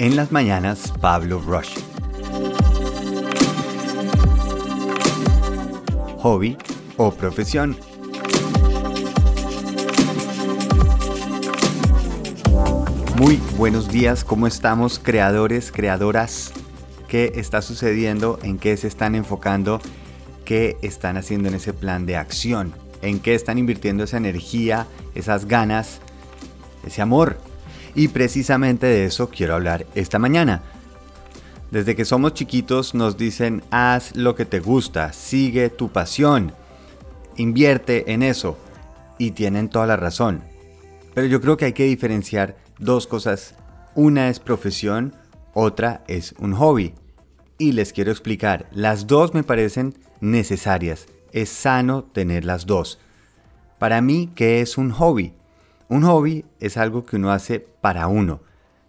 En las mañanas, Pablo Rush. Hobby o profesión. Muy buenos días, ¿cómo estamos creadores, creadoras? ¿Qué está sucediendo? ¿En qué se están enfocando? ¿Qué están haciendo en ese plan de acción? ¿En qué están invirtiendo esa energía, esas ganas, ese amor? Y precisamente de eso quiero hablar esta mañana. Desde que somos chiquitos nos dicen haz lo que te gusta, sigue tu pasión, invierte en eso. Y tienen toda la razón. Pero yo creo que hay que diferenciar dos cosas. Una es profesión, otra es un hobby. Y les quiero explicar, las dos me parecen necesarias. Es sano tener las dos. Para mí, ¿qué es un hobby? Un hobby es algo que uno hace para uno.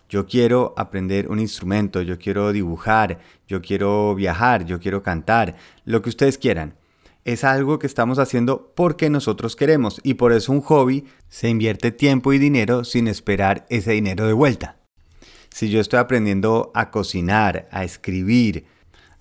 Yo quiero aprender un instrumento, yo quiero dibujar, yo quiero viajar, yo quiero cantar, lo que ustedes quieran. Es algo que estamos haciendo porque nosotros queremos y por eso un hobby se invierte tiempo y dinero sin esperar ese dinero de vuelta. Si yo estoy aprendiendo a cocinar, a escribir,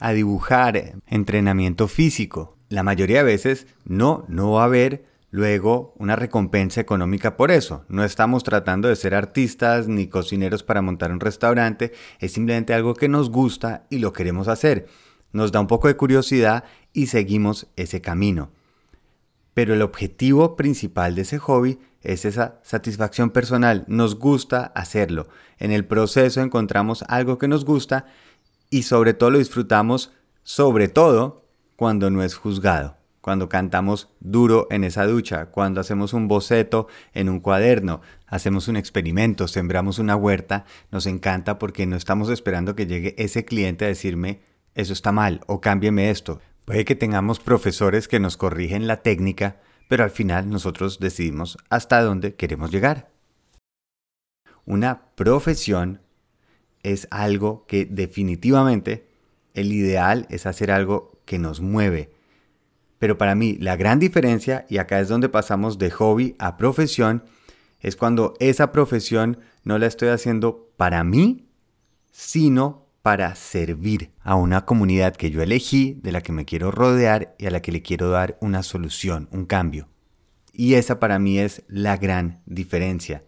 a dibujar, entrenamiento físico, la mayoría de veces no, no va a haber luego una recompensa económica por eso. No estamos tratando de ser artistas ni cocineros para montar un restaurante, es simplemente algo que nos gusta y lo queremos hacer. Nos da un poco de curiosidad y seguimos ese camino. Pero el objetivo principal de ese hobby es esa satisfacción personal. Nos gusta hacerlo. En el proceso encontramos algo que nos gusta y sobre todo lo disfrutamos, sobre todo cuando no es juzgado cuando cantamos duro en esa ducha, cuando hacemos un boceto en un cuaderno, hacemos un experimento, sembramos una huerta, nos encanta porque no estamos esperando que llegue ese cliente a decirme eso está mal o cámbieme esto. Puede que tengamos profesores que nos corrigen la técnica, pero al final nosotros decidimos hasta dónde queremos llegar. Una profesión es algo que definitivamente el ideal es hacer algo que nos mueve, pero para mí la gran diferencia, y acá es donde pasamos de hobby a profesión, es cuando esa profesión no la estoy haciendo para mí, sino para servir a una comunidad que yo elegí, de la que me quiero rodear y a la que le quiero dar una solución, un cambio. Y esa para mí es la gran diferencia.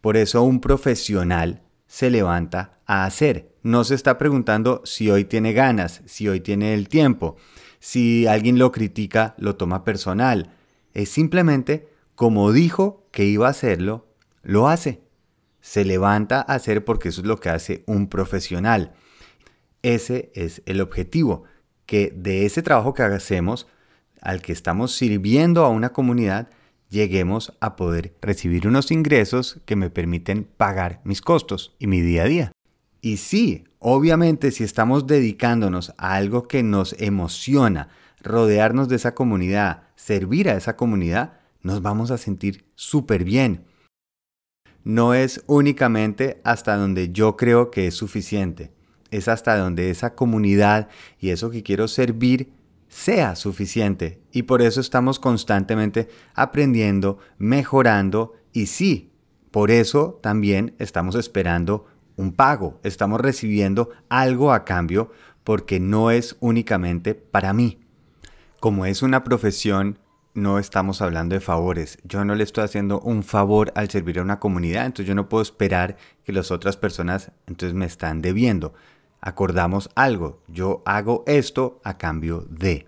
Por eso un profesional se levanta a hacer. No se está preguntando si hoy tiene ganas, si hoy tiene el tiempo, si alguien lo critica, lo toma personal. Es simplemente como dijo que iba a hacerlo, lo hace. Se levanta a hacer porque eso es lo que hace un profesional. Ese es el objetivo, que de ese trabajo que hacemos, al que estamos sirviendo a una comunidad, lleguemos a poder recibir unos ingresos que me permiten pagar mis costos y mi día a día. Y sí, obviamente si estamos dedicándonos a algo que nos emociona, rodearnos de esa comunidad, servir a esa comunidad, nos vamos a sentir súper bien. No es únicamente hasta donde yo creo que es suficiente, es hasta donde esa comunidad y eso que quiero servir sea suficiente. Y por eso estamos constantemente aprendiendo, mejorando y sí, por eso también estamos esperando un pago, estamos recibiendo algo a cambio porque no es únicamente para mí. Como es una profesión, no estamos hablando de favores. Yo no le estoy haciendo un favor al servir a una comunidad, entonces yo no puedo esperar que las otras personas entonces me están debiendo. Acordamos algo, yo hago esto a cambio de.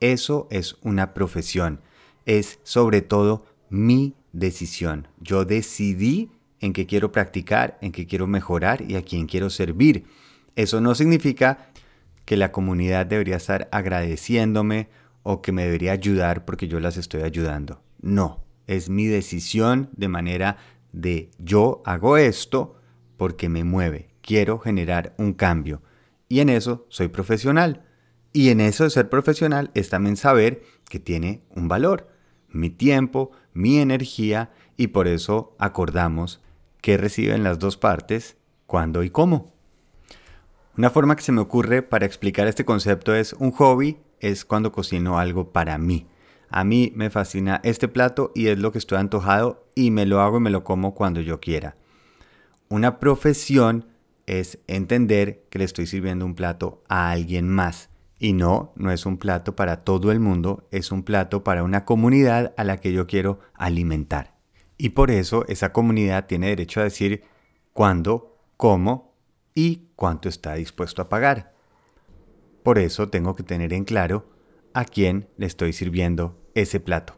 Eso es una profesión, es sobre todo mi decisión. Yo decidí en qué quiero practicar, en qué quiero mejorar y a quién quiero servir. Eso no significa que la comunidad debería estar agradeciéndome o que me debería ayudar porque yo las estoy ayudando. No, es mi decisión de manera de yo hago esto porque me mueve, quiero generar un cambio. Y en eso soy profesional. Y en eso de ser profesional es también saber que tiene un valor, mi tiempo, mi energía, y por eso acordamos qué reciben las dos partes, cuándo y cómo. Una forma que se me ocurre para explicar este concepto es un hobby es cuando cocino algo para mí. A mí me fascina este plato y es lo que estoy antojado y me lo hago y me lo como cuando yo quiera. Una profesión es entender que le estoy sirviendo un plato a alguien más. Y no, no es un plato para todo el mundo, es un plato para una comunidad a la que yo quiero alimentar. Y por eso esa comunidad tiene derecho a decir cuándo, cómo y cuánto está dispuesto a pagar. Por eso tengo que tener en claro a quién le estoy sirviendo ese plato.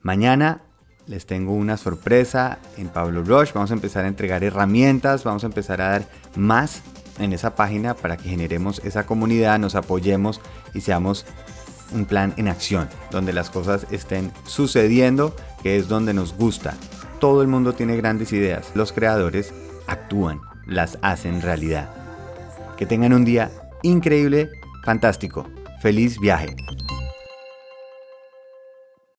Mañana les tengo una sorpresa en Pablo Rush. Vamos a empezar a entregar herramientas, vamos a empezar a dar más en esa página para que generemos esa comunidad, nos apoyemos y seamos un plan en acción, donde las cosas estén sucediendo, que es donde nos gusta. Todo el mundo tiene grandes ideas, los creadores actúan, las hacen realidad. Que tengan un día increíble, fantástico. Feliz viaje.